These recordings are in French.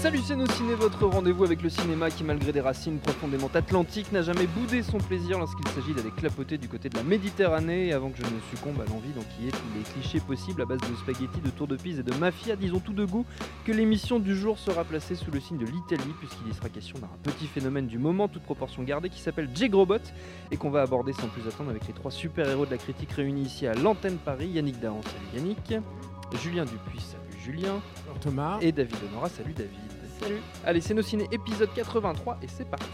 Salut c'est ciné, votre rendez-vous avec le cinéma qui malgré des racines profondément atlantiques n'a jamais boudé son plaisir lorsqu'il s'agit d'aller clapoter du côté de la Méditerranée. Avant que je ne succombe à l'envie d'enquiller tous les clichés possibles à base de spaghettis, de tour de pise et de mafia, disons tout de goût que l'émission du jour sera placée sous le signe de l'Italie puisqu'il y sera question d'un petit phénomène du moment, toute proportion gardée, qui s'appelle J-Grobot et qu'on va aborder sans plus attendre avec les trois super-héros de la critique réunis ici à l'antenne Paris, Yannick Dahan, salut Yannick, Julien Dupuis, Julien, Thomas. et David Honora, salut David. Salut. Allez, c'est nos ciné épisode 83 et c'est parti.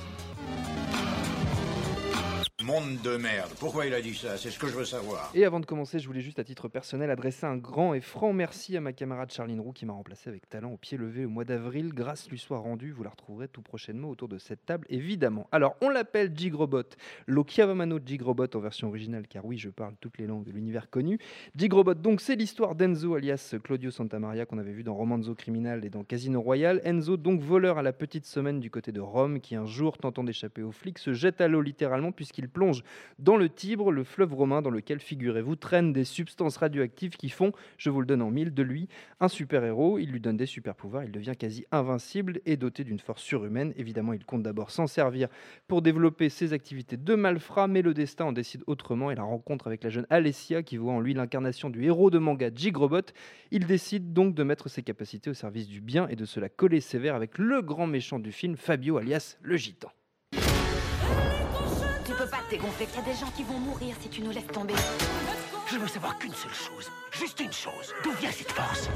Monde de merde. Pourquoi il a dit ça? C'est ce que je veux savoir. Et avant de commencer, je voulais juste à titre personnel adresser un grand et franc merci à ma camarade Charline Roux qui m'a remplacé avec talent au pied levé au mois d'avril. Grâce lui soit rendue, vous la retrouverez tout prochainement autour de cette table, évidemment. Alors, on l'appelle Jigrobot, lo Chiavamano Jigrobot en version originale, car oui, je parle toutes les langues de l'univers connu. Jigrobot, donc, c'est l'histoire d'Enzo alias Claudio Santamaria qu'on avait vu dans Romanzo Criminal et dans Casino Royale. Enzo, donc voleur à la petite semaine du côté de Rome, qui un jour, tentant d'échapper aux flics, se jette à l'eau littéralement puisqu'il plonge dans le Tibre, le fleuve romain dans lequel, figurez-vous, traînent des substances radioactives qui font, je vous le donne en mille, de lui un super-héros. Il lui donne des super-pouvoirs, il devient quasi invincible et doté d'une force surhumaine. Évidemment, il compte d'abord s'en servir pour développer ses activités de malfrat, mais le destin en décide autrement et la rencontre avec la jeune Alessia, qui voit en lui l'incarnation du héros de manga Jigrobot, il décide donc de mettre ses capacités au service du bien et de se la coller sévère avec le grand méchant du film, Fabio alias le Gitan. Il y a des gens qui vont mourir si tu nous laisses tomber. Je veux savoir qu'une seule chose. Juste une chose. D'où vient cette force?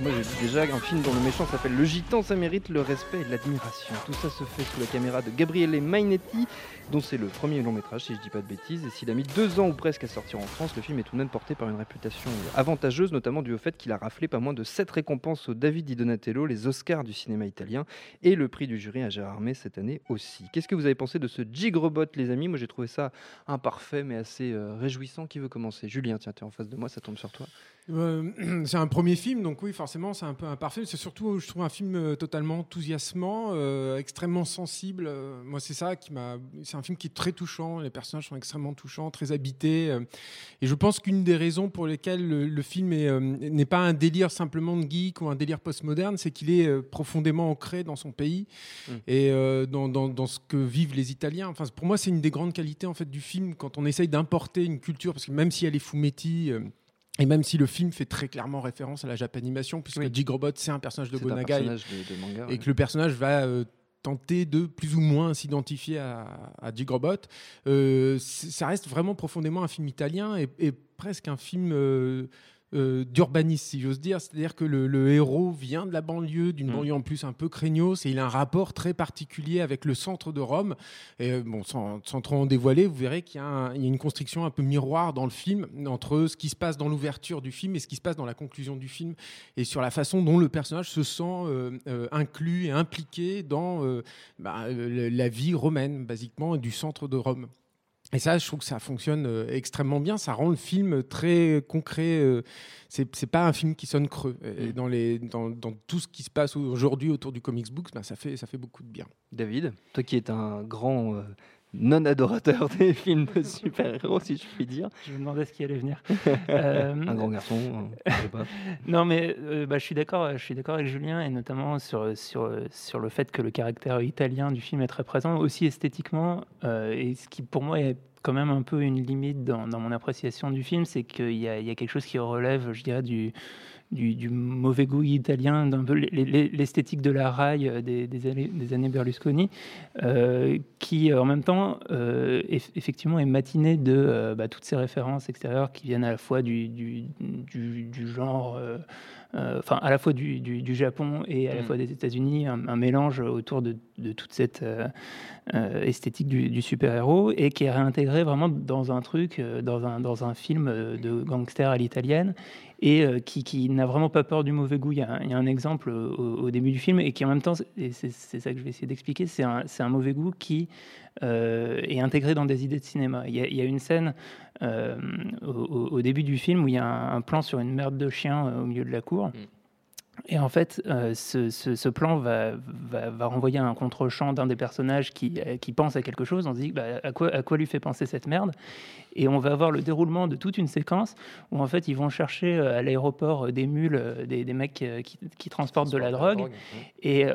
Moi j'ai dit déjà qu'un film dont le méchant s'appelle Le Gitan, ça mérite le respect et l'admiration. Tout ça se fait sous la caméra de Gabriele Mainetti, dont c'est le premier long métrage si je dis pas de bêtises. Et s'il a mis deux ans ou presque à sortir en France, le film est tout de même porté par une réputation avantageuse, notamment dû au fait qu'il a raflé pas moins de sept récompenses au David Di Donatello, les Oscars du cinéma italien, et le prix du jury à Gérard May cette année aussi. Qu'est-ce que vous avez pensé de ce Jigrobot, les amis? Moi j'ai trouvé ça imparfait mais assez euh, réjouissant. Qui veut commencer? Julien, tiens, tu es en face de moi, ça tombe sur toi. Euh, c'est un premier film, donc oui, forcément, c'est un peu imparfait. C'est surtout, je trouve, un film euh, totalement enthousiasmant, euh, extrêmement sensible. Moi, c'est ça qui m'a. C'est un film qui est très touchant. Les personnages sont extrêmement touchants, très habités. euh, et je pense qu'une des raisons pour lesquelles le, le film est, n'est pas un délire simplement de geek ou un délire postmoderne, c'est qu'il est profondément ancré dans son pays Mm. et dans, dans- dans ce que vivent les Italiens. Enfin, pour moi, c'est une des grandes qualités en fait du film quand on essaye d'importer une culture, parce que même si elle est fumetti. Et même si le film fait très clairement référence à la Japanimation, puisque Oui. Jigrobot, c'est un personnage de Gonagai, personnage de, de manga. et ouais. que le personnage va euh, tenter de plus ou moins s'identifier à, à Jigrobot, euh, ça reste vraiment profondément un film italien et, et presque un film euh, euh, d'urbanisme, si j'ose dire. C'est-à-dire que le, le héros vient de la banlieue, d'une Mm. banlieue en plus un peu craignos, et il a un rapport très particulier avec le centre de Rome. Et euh, bon, sans, sans trop en dévoiler, vous verrez qu'il y, a y une construction un peu miroir dans le film entre ce qui se passe dans l'ouverture du film et ce qui se passe dans la conclusion du film, et sur la façon dont le personnage se sent euh, euh, inclus et impliqué dans bah, la vie romaine, basiquement, et du centre de Rome. Et ça, je trouve que ça fonctionne euh, extrêmement bien. Ça rend le film très concret. euh, c'est c'est pas un film qui sonne creux. Et Mm. dans, les, dans, dans tout ce qui se passe aujourd'hui autour du comics book, bah, ça, fait, ça fait beaucoup de bien. David, toi qui es un grand euh, non-adorateur des films de super-héros, si je puis dire. Je me demandais ce qui allait venir. Euh, un grand garçon, euh, je sais pas. Non, mais bah, je suis d'accord. Je suis d'accord avec Julien et notamment sur sur sur le fait que le caractère italien du film est très présent, aussi esthétiquement, et ce qui pour moi est quand même un peu une limite dans, dans mon appréciation du film, c'est qu'il y, y, a quelque chose qui relève, je dirais, du, du, mauvais goût italien, d'un peu l'esthétique de la raille euh, des, années, Berlusconi, euh, qui en même temps, euh, effectivement, est matiné de bah, toutes ces références extérieures qui viennent à la fois du, du genre. Enfin à la fois du, du, Japon et à la mm. fois des États-Unis, un, mélange autour de, de toute cette esthétique du, super-héros et qui est réintégré vraiment dans un truc, dans un, dans un film de gangster à l'italienne et euh, qui, n'a vraiment pas peur du mauvais goût. Il y a, un exemple au, début du film et qui en même temps, et c'est ça que je vais essayer d'expliquer, c'est un, un, mauvais goût qui euh, est intégré dans des idées de cinéma. Il y a, une scène euh, au, début du film où il y a un, plan sur une merde de chien au milieu de la cour. Mm. Et en fait, ce, plan va, va, renvoyer un contre-champ d'un des personnages qui, qui, pense à quelque chose. On se dit bah, à, quoi, à quoi lui fait penser cette merde? Et on va avoir le déroulement de toute une séquence où en fait ils vont chercher euh, à l'aéroport euh, des mules, euh, des, mecs qui, transportent de la drogue. Et,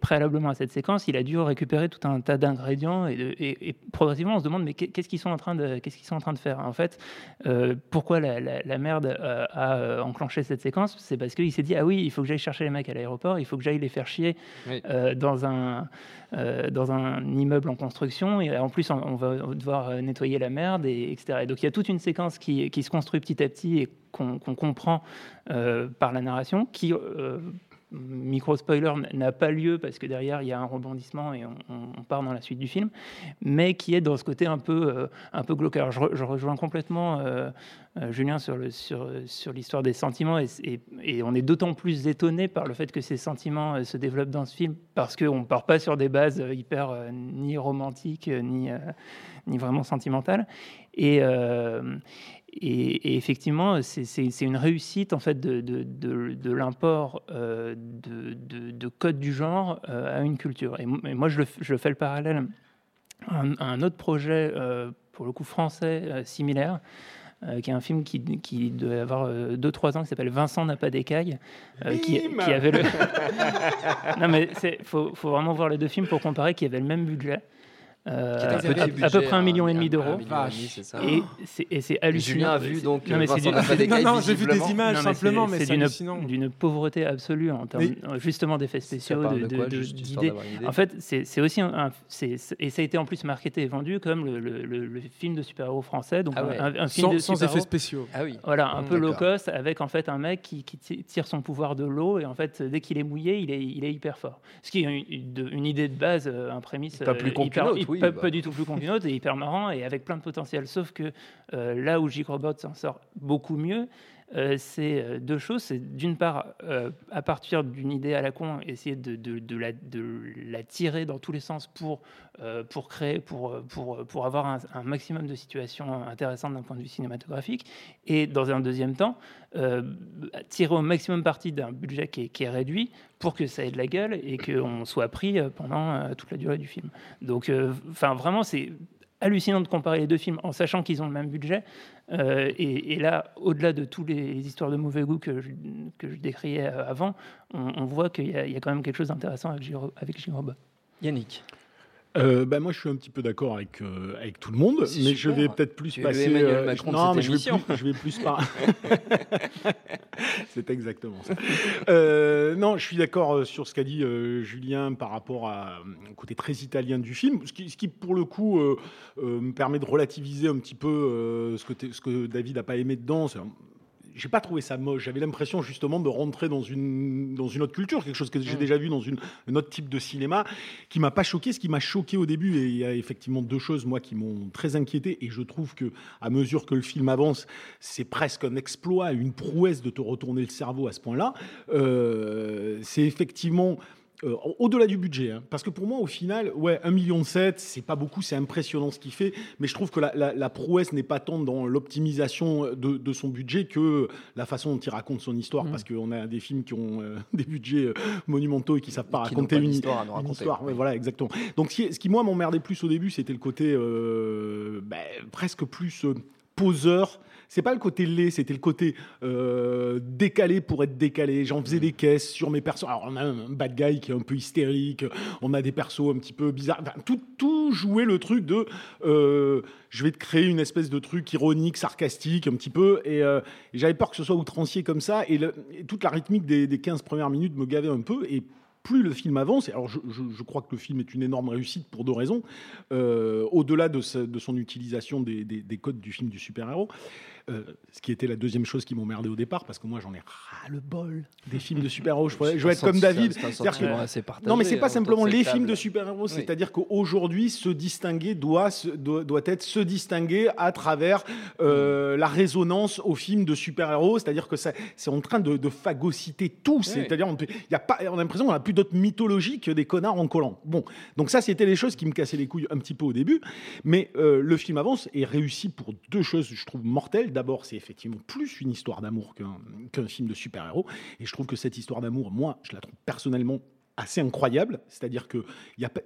préalablement à cette séquence, il a dû récupérer tout un tas d'ingrédients et, progressivement on se demande mais qu'est-ce qu'ils sont en train de qu'est-ce qu'ils sont en train de faire? En fait, pourquoi la, merde a enclenché cette séquence? C'est parce qu'il s'est dit ah oui il faut que j'aille chercher les mecs à l'aéroport, il faut que j'aille les faire chier dans un dans un immeuble en construction. Et en plus on va devoir nettoyer la mer et, etc. Et donc il y a toute une séquence qui, se construit petit à petit et qu'on comprend euh, par la narration, qui, euh, micro spoiler, n'a pas lieu parce que derrière il y a un rebondissement et on, part dans la suite du film, mais qui est dans ce côté un peu, euh, un peu glauque. Alors je, rejoins complètement Julien sur l'histoire sur, sur des sentiments et, on est d'autant plus étonné par le fait que ces sentiments se développent dans ce film parce qu'on ne part pas sur des bases hyper ni romantiques ni ni vraiment sentimentale. Et, euh, et, effectivement, c'est une réussite en fait de, de, de, l'import euh, de, codes du genre euh, à une culture. Et, moi, je, le, je, fais le parallèle à un, autre projet, pour le coup français, similaire. qui est un film qui, qui devait avoir 2-3 ans, qui s'appelle Vincent n'a pas d'écaille, qui, qui, avait le... non mais il faut, faut, vraiment voir les deux films pour comparer, qui avaient le même budget. Euh, à, peu près un million et demi d'euros. Et c'est hallucinant. Julien a vu donc. Non, mais non, j'ai vu des images simplement, mais c'est d'une pauvreté absolue en termes justement d'effets spéciaux, d'idées. En fait, c'est aussi un, et ça a été en plus marketé et vendu comme le, film de super-héros français, donc ah un, film de sans effets spéciaux. Ah oui. Voilà, un peu low cost avec en fait un mec qui, tire son pouvoir de l'eau et en fait dès qu'il est mouillé, il est, il est hyper fort. Ce qui est une, idée de base, un prémisse. Pas plus hyper, pas, bah. du tout plus con qu'une autre, et hyper marrant et avec plein de potentiel. Sauf que euh, là où J-Robot s'en sort beaucoup mieux, euh, c'est euh, deux choses. C'est d'une part, à partir d'une idée à la con, essayer de, la, tirer dans tous les sens pour, pour créer, pour, pour, pour avoir un, maximum de situations intéressantes d'un point de vue cinématographique. Et dans un deuxième temps, tirer au maximum parti d'un budget qui est, qui est, réduit pour que ça ait de la gueule et qu'on soit pris pendant toute la durée du film. Donc, enfin, vraiment, c'est hallucinant de comparer les deux films en sachant qu'ils ont le même budget. Euh, et, là, au-delà de toutes les histoires de mauvais goût que je, que je décriais avant, on, voit qu'il y, a quand même quelque chose d'intéressant avec, avec Yannick euh, bah moi, je suis un petit peu d'accord avec, euh, avec tout le monde, mais je vais peut-être plus passer. Emmanuel Macron non, mais je vais, plus, je vais plus pas. C'est exactement ça. Euh, non, je suis d'accord sur ce qu'a dit Julien par rapport à, au côté très italien du film, ce qui, ce qui pour le coup me permet de relativiser un petit peu ce, que ce que David n'a pas aimé dedans j'ai pas trouvé ça moche. J'avais l'impression justement de rentrer dans une, dans une autre culture, quelque chose que j'ai mm. déjà vu dans une, un autre type de cinéma, qui m'a pas choqué. Ce qui m'a choqué au début, et il y a effectivement deux choses moi qui m'ont très inquiété, et je trouve que à mesure que le film avance, c'est presque un exploit, une prouesse de te retourner le cerveau à ce point-là. Euh, c'est effectivement euh, au-delà du budget, hein. parce que pour moi, au final, ouais, 1,7 million, c'est pas beaucoup, c'est impressionnant ce qu'il fait, mais je trouve que la, la- la prouesse n'est pas tant dans l'optimisation de, de son budget que la façon dont il raconte son histoire, Mm. parce qu'on a des films qui ont euh, des budgets euh, monumentaux et qui savent pas Qui raconter pas une, nous une raconter. histoire. Ouais, voilà, exactement. Donc, ce qui, ce qui, moi, m'emmerdait plus au début, c'était le côté ben, presque plus poseur. C'est pas le côté laid, c'était le côté euh, décalé pour être décalé. J'en faisais des caisses sur mes persos. Alors, on a un bad guy qui est un peu hystérique, on a des persos un petit peu bizarres. Tout, tout jouait le truc de euh, je vais te créer une espèce de truc ironique, sarcastique, un petit peu. Et, euh, j'avais peur que ce soit outrancier comme ça. Et, toute la rythmique des, des 15 premières minutes me gavait un peu. Plus le film avance, et alors je, crois que le film est une énorme réussite pour deux raisons, euh, au-delà de, son utilisation des codes du film du super-héros, euh, ce qui était la deuxième chose qui m'emmerdait au départ, parce que moi j'en ai ras le bol des films de super-héros. Je, je vais être comme David. Que- partagé, non, mais c'est hein, pas autour simplement les films de super-héros, Oui. c'est-à-dire qu'aujourd'hui, se distinguer doit, doit, doit être se distinguer à travers euh, la résonance aux films de super-héros, c'est-à-dire que c'est en train de, de phagocyter tout. C'est-à-dire, on, y a pas, on a l'impression qu'on n'a plus d'autres mythologies que des connards en collant. Bon, donc ça, c'était les choses qui me cassaient les couilles un petit peu au début, mais euh, le film avance et réussit pour deux choses, je trouve, mortelles. D'abord, c'est effectivement plus une histoire d'amour qu'un film de super-héros, et je trouve que cette histoire d'amour, moi, je la trouve personnellement assez incroyable. C'est-à-dire qu'il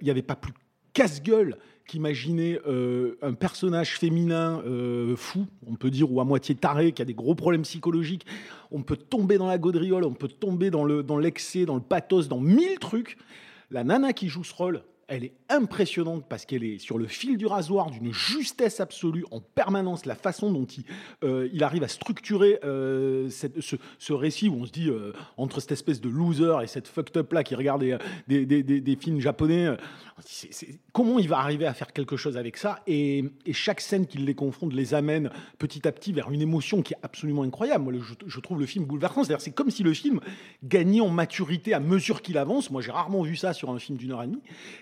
n'y avait pas plus casse-gueule qu'imaginer euh, un personnage féminin euh, fou, on peut dire, ou à moitié taré, qui a des gros problèmes psychologiques. On peut tomber dans la gaudriole, on peut tomber dans l'excès, dans le pathos, dans mille trucs. La nana qui joue ce rôle, elle est impressionnante parce qu'elle est sur le fil du rasoir d'une justesse absolue en permanence. La façon dont il, euh, il arrive à structurer euh, cette- ce, récit où on se dit euh, entre cette espèce de loser et cette fucked up là qui regarde des, des, des- des- films japonais, comment il va arriver à faire quelque chose avec ça et, et chaque scène qui les confronte les amène petit à petit vers une émotion qui est absolument incroyable. Moi, je, je trouve le film bouleversant. C'est-à-dire, c'est comme si le film gagnait en maturité à mesure qu'il avance. Moi, j'ai rarement vu ça sur un film d'une heure et demie.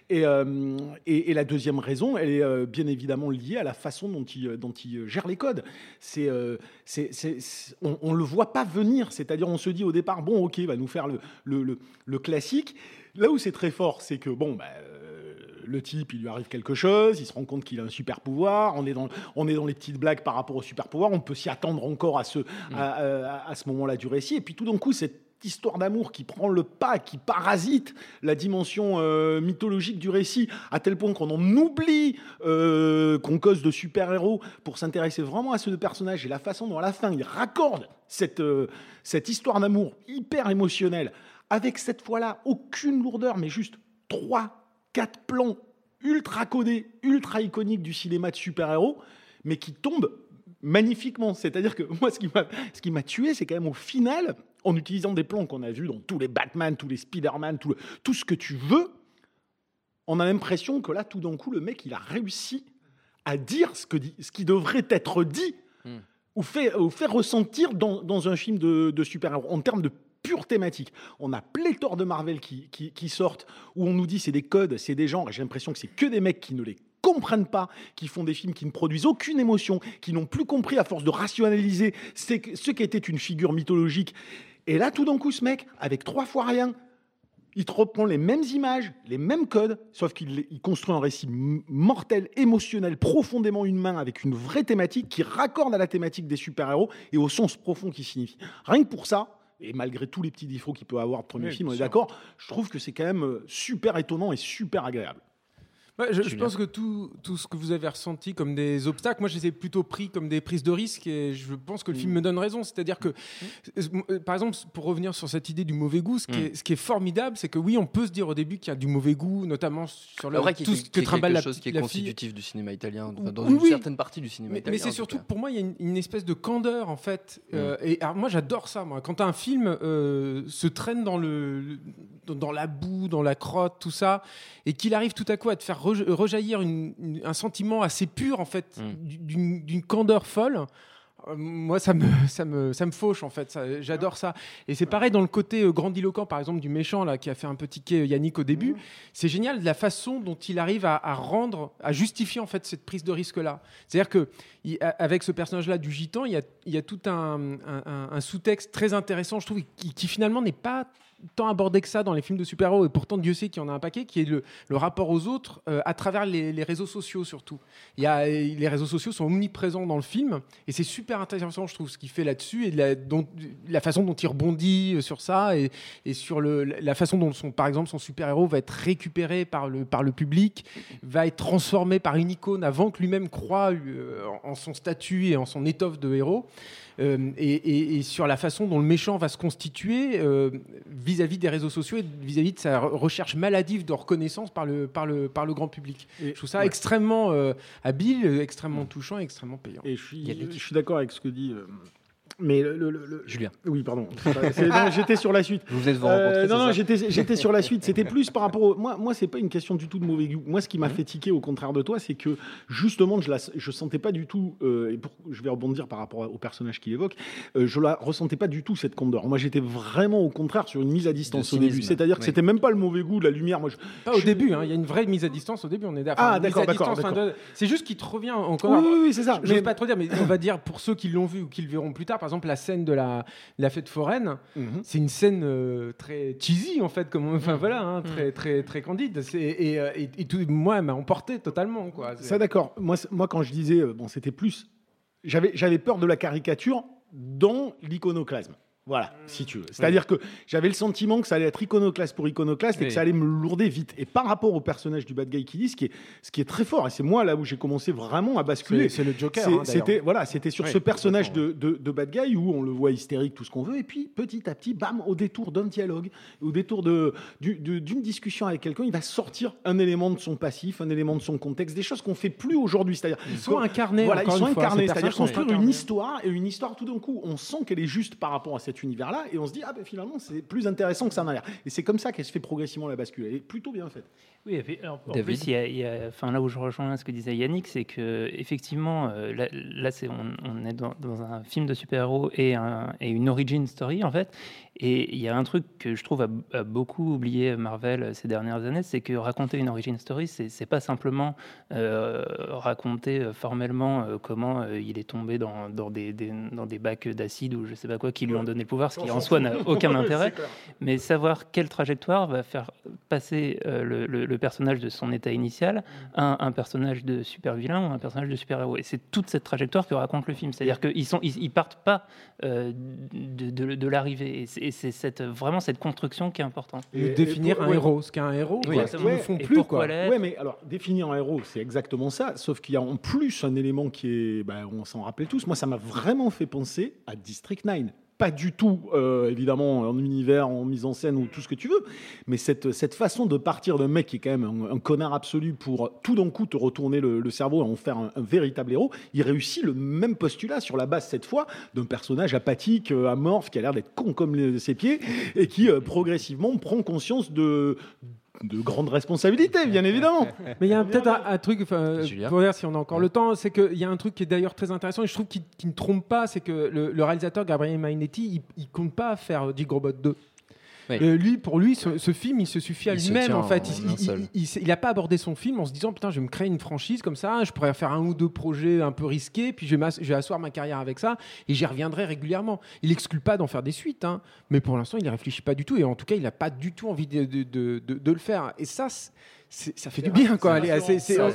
Et, euh, et, et la deuxième raison, elle est euh, bien évidemment liée à la façon dont il, dont il gère les codes. C'est, euh, c'est, c'est- c'est- on, on le voit pas venir. C'est-à-dire, on se dit au départ, bon, ok, il va nous faire le, le, le- le classique. Là où c'est très fort, c'est que bon, bah, euh, le type, il lui arrive quelque chose, il se rend compte qu'il a un super pouvoir. On est dans, on est dans les petites blagues par rapport au super pouvoir. On peut s'y attendre encore à ce, à, à- à ce moment-là du récit. Et puis tout d'un coup, cette histoire d'amour qui prend le pas, qui parasite la dimension euh, mythologique du récit, à tel point qu'on en oublie euh, qu'on cause de super-héros pour s'intéresser vraiment à ce personnage et la façon dont à la fin il raccorde cette, euh, cette histoire d'amour hyper émotionnelle, avec cette fois-là aucune lourdeur, mais juste trois, quatre plans ultra codés, ultra iconiques du cinéma de super-héros, mais qui tombent magnifiquement. C'est-à-dire que moi, ce qui m'a, ce qui m'a tué, c'est quand même au final, en utilisant des plans qu'on a vus dans tous les Batman, tous les Spider-Man, tout, le- tout ce que tu veux, on a l'impression que là, tout d'un coup, le mec, il a réussi à dire ce, que dit, ce qui devrait être dit Hmm. ou fait, ou fait ressentir dans, dans un film de, de super-héros en termes de pure thématique. On a pléthore de Marvel qui, qui, qui sortent où on nous dit c'est des codes, c'est des genres, et j'ai l'impression que c'est que des mecs qui ne les comprennent pas, qui font des films qui ne produisent aucune émotion, qui n'ont plus compris à force de rationaliser ce qui était une figure mythologique. Et là, tout d'un coup, ce mec, avec trois fois rien, il te reprend les mêmes images, les mêmes codes, sauf qu'il construit un récit mortel, émotionnel, profondément humain, avec une vraie thématique qui raccorde à la thématique des super-héros et au sens profond qui signifie. Rien que pour ça, et malgré tous les petits défauts qu'il peut avoir de premier Oui, film, on est d'accord, je trouve que c'est quand même euh, super étonnant et super agréable. Ouais, je, pense que tout, tout ce que vous avez ressenti comme des obstacles, moi je les ai plutôt pris comme des prises de risque et je pense que le Mm. film me donne raison. C'est-à-dire que, euh, par exemple, pour revenir sur cette idée du mauvais goût, ce qui, Mm. est, ce qui est formidable, c'est que oui, on peut se dire au début qu'il y a du mauvais goût, notamment sur le, vrai tout ce que trimballe quelque la, chose qui est la constitutif du cinéma italien, enfin, dans Oui, une oui. certaine partie du cinéma Mais, italien. mais c'est surtout pour moi, il y a une, une espèce de candeur en fait. Euh, et alors, moi, j'adore ça. Moi, quand un film euh, se traîne dans le dans, dans la boue, dans la crotte, tout ça, et qu'il arrive tout à coup à te faire rejaillir une- une- un sentiment assez pur en fait, Mm. d'une d'une candeur folle. euh, Moi, ça me, ça, me, ça me fauche en fait. Ça- J'adore ça. Et c'est pareil dans le côté euh, grandiloquent, par exemple, du méchant là qui a fait un peu tiquer Yannick au début. C'est génial de la façon dont il arrive à, à rendre, à justifier en fait cette prise de risque là. C'est-à-dire que avec ce personnage-là du gitan, il y a, il y a tout un, un- un- un sous-texte très intéressant, je trouve, qui, qui finalement n'est pas tant abordé que ça dans les films de super-héros, et pourtant Dieu sait qu'il y en a un paquet, qui est le, rapport aux autres euh, à travers les, réseaux sociaux surtout. Il y a, les réseaux sociaux sont omniprésents dans le film, et c'est super intéressant, je trouve, ce qu'il fait là-dessus, et la, façon dont il rebondit euh, sur ça, et, sur le, la façon dont, son, par exemple, son super-héros va être récupéré par le, public, va être transformé par une icône avant que lui-même croit euh, en en son statut et en son étoffe de héros. Euh, et, et- et sur la façon dont le méchant va se constituer euh, vis-à-vis des réseaux sociaux et vis-à-vis de sa re- recherche maladive de reconnaissance par le, par le, par le grand public. Et- Je trouve ça ouais. extrêmement euh, habile, extrêmement touchant et extrêmement payant. Et je suis, Yannick. je suis d'accord avec ce que dit. Mais le, le- le- Julien. Oui, pardon. J'étais sur la suite. Vous de vous Euh, non, non, j'étais, j'étais sur la suite. C'était plus par rapport. Au... Moi, moi, c'est pas une question du tout de mauvais goût. Moi, ce qui m'a fait tiquer, au contraire de toi, c'est que justement, je la, je sentais pas du tout. euh, et pour, je vais rebondir par rapport au personnage qu'il évoque. euh, je la ressentais pas du tout cette candeur. Moi, j'étais vraiment au contraire sur une mise à distance au début. C'est-à-dire que oui. c'était même pas le mauvais goût, la lumière. Moi, je... Pas au début, hein, il y a une vraie mise à distance au début. On est d'accord. Ah, d'accord, de- C'est juste qu'il te revient encore. Oui, oui, oui, c'est ça. Je vais Mais- pas trop dire, mais on va dire pour ceux qui l'ont vu ou qui le verront plus tard, par exemple la scène de la, la fête foraine, Mhm. c'est une scène euh, très cheesy en fait, comme enfin voilà, hein, très très très candide. Et, euh, et- et tout, moi, elle m'a emporté totalement quoi. Ça d'accord. Moi, moi, quand je disais, euh, bon, c'était plus. J'avais, j'avais peur de la caricature dans l'iconoclasme. Voilà, si tu veux. C'est-à-dire que j'avais le sentiment que ça allait être iconoclaste pour iconoclaste et que ça allait me lourder vite. Et par rapport au personnage du bad guy qui dit, ce qui est, ce qui est très fort, et c'est moi là où j'ai commencé vraiment à basculer. C'est le Joker. Hein, c'était voilà, c'était sur Oui, ce personnage de, de, de bad guy où on le voit hystérique, tout ce qu'on veut, et puis petit à petit, bam, au détour d'un dialogue, au détour de du- de- d'une discussion avec quelqu'un, il va sortir un élément de son passif, un élément de son contexte, des choses qu'on fait plus aujourd'hui. C'est-à-dire, Ils sont incarnés. voilà, ils sont incarnés, ces c'est-à-dire construire une histoire et une histoire tout d'un coup, on sent qu'elle est juste par rapport à cet univers-là, et on se dit ah ben finalement c'est plus intéressant que ça n'a l'air. Et c'est comme ça qu'elle se fait progressivement la bascule. Elle est plutôt bien faite. Oui, et puis, alors, en David plus, il y a, il y a- enfin, là où je rejoins ce que disait Yannick, c'est que effectivement, euh, là, là, c'est, on, on est dans, dans un film de super-héros et, un- et une origin story, en fait. Et il y a un truc que je trouve a, a beaucoup oublié Marvel ces dernières années, c'est que raconter une origin story, c'est, pas simplement euh, raconter euh, formellement euh, comment euh, il est tombé dans, dans, des, des- dans des bacs d'acide ou je sais pas quoi qui lui ont donné le pouvoir, ce qui en soi n'a aucun intérêt mais savoir quelle trajectoire va faire passer euh, le, le- le personnage de son état initial à un, un personnage de super vilain ou un personnage de super héros. Et c'est toute cette trajectoire que raconte le film. C'est-à-dire qu'ils sont, ils, ils partent pas euh, de, de- de l'arrivée. Et Et c'est cette, vraiment cette construction qui est importante. Et Et- définir et pour- un ouais. héros, ce qu'est un héros, Oui, quoi, ne font plus quoi. Ouais, mais alors, définir un héros, c'est exactement ça. Sauf qu'il y a en plus un élément qui est. ben, on s'en rappelle tous. Moi, ça m'a vraiment fait penser à District 9. Pas du tout, euh, évidemment, en univers, en mise en scène ou tout ce que tu veux. Mais cette, façon de partir d'un mec qui est quand même un, connard absolu pour tout d'un coup te retourner le, cerveau et en faire un, véritable héros, il réussit le même postulat sur la base, cette fois, d'un personnage apathique, euh, amorphe, qui a l'air d'être con comme ses pieds et qui euh, progressivement prend conscience de grandes responsabilités, bien évidemment. Mais il y a peut-être un, un truc, pour dire si on a encore le temps, c'est qu'il y a un truc qui est d'ailleurs très intéressant et je trouve qu'il ne trompe pas, c'est que le, le réalisateur Gabriel Mainetti, il, il compte pas faire Dick Robot 2. Oui. Euh, lui, pour lui, ce, ce film, il se suffit à lui-même en fait. en Il- un il- seul. il- il- il a pas abordé son film en se disant putain, je vais me créer une franchise comme ça, je pourrais faire un ou deux projets un peu risqués, puis je vais, m'ass- je vais asseoir ma carrière avec ça et j'y reviendrai régulièrement. Il exclut pas d'en faire des suites, hein, mais pour l'instant, il y réfléchit pas du tout et en tout cas, il a pas du tout envie de, de- de- de- de le faire. Et ça, ça fait du bien quoi. Allez,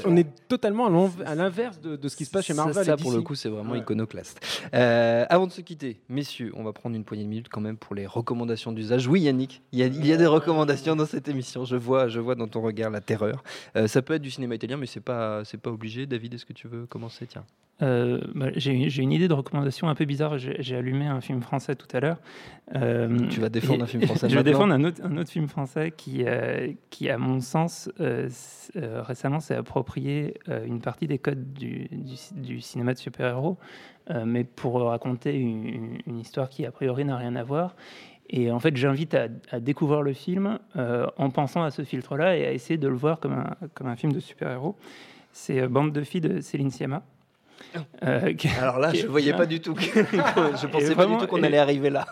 on est totalement à l'inverse de, de ce qui se passe chez Marvel. Ça, et pour le coup, c'est vraiment Ouais. iconoclaste. Euh, avant de se quitter, messieurs, on va prendre une poignée de minutes quand même pour les recommandations d'usage. Oui, Yannick, il y, a, il y a des recommandations dans cette émission. Je vois, je vois dans ton regard la terreur. Euh, ça peut être du cinéma italien, mais c'est pas, c'est pas obligé. David, est-ce que tu veux commencer? Tiens. Euh, bah, j'ai une idée de recommandation un peu bizarre. J'ai allumé un film français tout à l'heure. Euh, Tu vas défendre un film français Je vais défendre un autre, un autre film français qui, euh, qui à mon sens, récemment s'est approprié une partie des codes du, du, du cinéma de super-héros, mais pour raconter une, une histoire qui, a priori, n'a rien à voir. Et en fait, j'invite à, à découvrir le film euh, en pensant à ce filtre-là et à essayer de le voir comme un, comme un film de super-héros. C'est Bande de filles de Céline Sciamma. Euh, Alors là, je voyais pas du tout. que- je pensais pas du tout qu'on allait arriver là.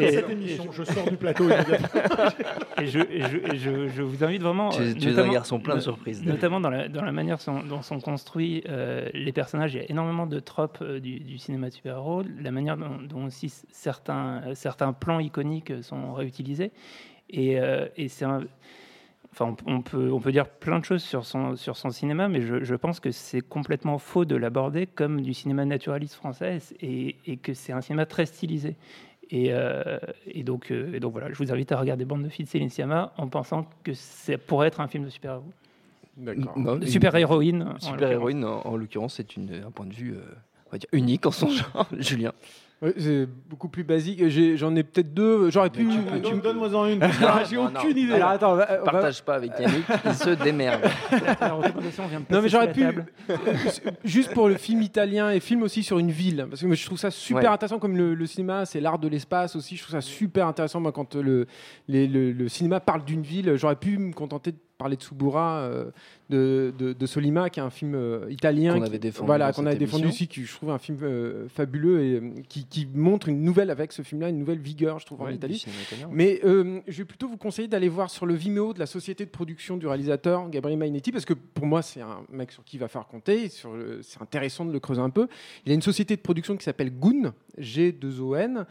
Et- cette émission, je sors du plateau. Et je, et je, et je- je vous invite vraiment. Tu, euh, tu es un garçon plein de surprises. Notamment dans la, dans la manière dont sont construits euh, les personnages. Il y a énormément de tropes euh, du, du cinéma de super-héros, la manière dont, dont aussi certains, certains plans iconiques sont réutilisés. Et, euh, et c'est un- Enfin, on, on peut, on peut dire plein de choses sur son, sur son cinéma, mais je, je pense que c'est complètement faux de l'aborder comme du cinéma naturaliste français et, et que c'est un cinéma très stylisé. Et, euh, et donc, euh, et donc voilà, je vous invite à regarder Bande de filles de Céline Sciamma en pensant que ça pourrait être un film de super-héros. D'accord. Super-héroïne. en Super-héroïne, en, en l'occurrence, c'est une- un point de vue, euh, on va dire, unique en son genre. Julien. C'est beaucoup plus basique. J'ai- J'en ai, peut-être deux. J'aurais pu. Ah, tu donne- me- Donne-moi-en une. là, J'ai Non, non. aucune idée. Alors attends, va- va- Partage pas avec Yannick, il se démerde. La recommandation vient de Non mais j'aurais la pu table. juste pour le film italien et film aussi sur une ville parce que je trouve ça super Ouais. intéressant comme le, le cinéma c'est l'art de l'espace aussi je trouve ça super intéressant moi quand le, les- le, le cinéma parle d'une ville j'aurais pu me contenter de parler de Subura euh, de, de, de Solima qui est un film euh, italien Qu'on avait défendu voilà qu'on avait défendu aussi qui je trouve un film euh, fabuleux et qui, qui montre une nouvelle avec ce film là une nouvelle vigueur je trouve en Ouais, Italie mais je vais plutôt vous conseiller d'aller voir sur le Vimeo de la société de production du réalisateur Gabriel Mainetti, parce que pour moi, c'est un mec sur qui il va faire compter. C'est intéressant de le creuser un peu. Il a une société de production qui s'appelle Goon, G2ON.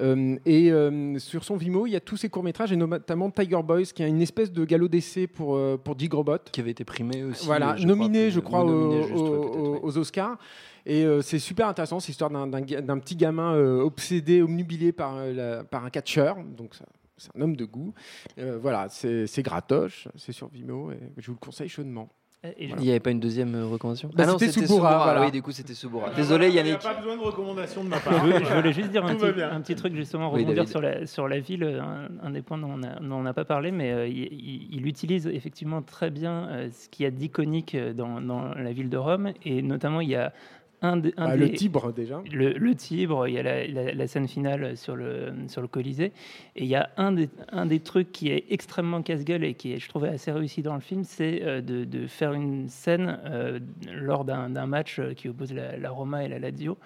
euh, et euh, sur son Vimeo, il y a tous ses courts-métrages, et notamment Tiger Boys, qui a une espèce de galop d'essai pour, euh, pour Dig Robot. Qui avait été primé aussi. Voilà, euh, je nominé, crois, je crois, aux, nominé juste, ouais, aux- peut-être, ouais. aux Oscars. Et euh, c'est super intéressant, c'est l'histoire d'un- petit gamin euh, obsédé, omnubilé par, euh, la- par un catcheur. Donc c'est un homme de goût. Euh, voilà, c'est c'est gratoche, c'est sur Vimeo et je vous le conseille chaudement. Et Il n'y avait pas une deuxième euh, recommandation Bah, Ah non, c'était Subura, voilà. Oui, du coup, c'était Subura. Désolé, Il n'y a Yannick. pas besoin de recommandation de ma part. voulais, je voulais juste dire un petit, bien. un petit truc, justement, Oui, rebondir David. sur la, sur la ville, euh, un, un des points dont on n'a pas parlé, mais euh, il, il- il utilise effectivement très bien euh, ce qu'il y a d'iconique dans, dans la ville de Rome, et notamment il y a un, un Bah, des... Le Tibre déjà. le, le Tibre, il y a la, la- la scène finale sur le, sur le Colisée. Et il y a un des, un des trucs qui est extrêmement casse-gueule et qui est, je trouvais, assez réussi dans le film, c'est euh, de, de faire une scène euh, lors d'un match euh, qui oppose la, la Roma et la Lazio.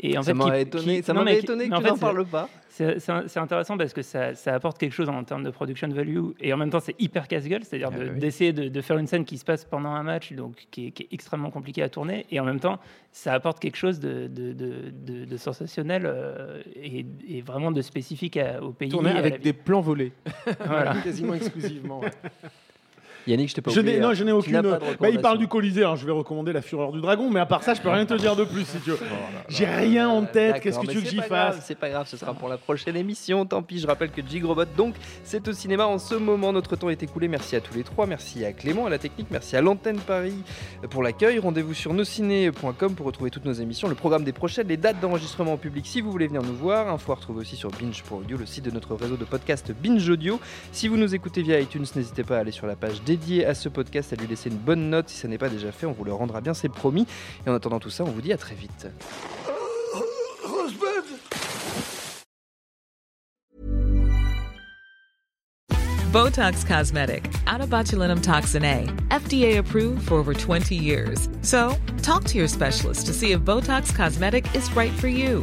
Et en Ça m'aurait étonné, qui- ça non, mais étonné mais que en tu n'en parles pas. c'est intéressant parce que ça, ça apporte quelque chose en termes de production value et en même temps c'est hyper casse-gueule, c'est-à-dire Ah de- oui. d'essayer de, de faire une scène qui se passe pendant un match donc qui est, qui est extrêmement compliqué à tourner et en même temps ça apporte quelque chose de, de, de- de- de sensationnel euh, et, et vraiment de spécifique à- au pays. La avec des plans volés. Voilà. Quasiment exclusivement. ouais. Yannick, je t'ai pas Je oublié, non, hein. je n'ai aucune. Bah, il parle du Colisée, alors je vais recommander La Fureur du Dragon, mais à part ça, je peux rien te dire de plus si tu veux. J'ai rien en tête, qu'est-ce que tu veux que j'y fasse C'est pas grave, ce sera pour la prochaine émission. Tant pis, je rappelle que Jigrobot, donc, c'est au cinéma en ce moment. Notre temps est écoulé. Merci à tous les trois. Merci à Clément, à la technique. Merci à l'antenne Paris pour l'accueil. Rendez-vous sur nosciné.com pour retrouver toutes nos émissions, le programme des prochaines, les dates d'enregistrement en public si vous voulez venir nous voir. Info à retrouver aussi sur binge.audio, le site de notre réseau de podcast Binge Audio. Si vous nous écoutez via iTunes, n'hésitez pas à aller sur la page dédiée à ce podcast, à lui laisser une bonne note. Si ça n'est pas déjà fait, on vous le rendra bien, c'est promis. Et en attendant tout ça, on vous dit à très vite. Botox Cosmetic, out botulinum toxin A, FDA approved for over 20 years. So, talk to your specialist to see if Botox Cosmetic is right for you.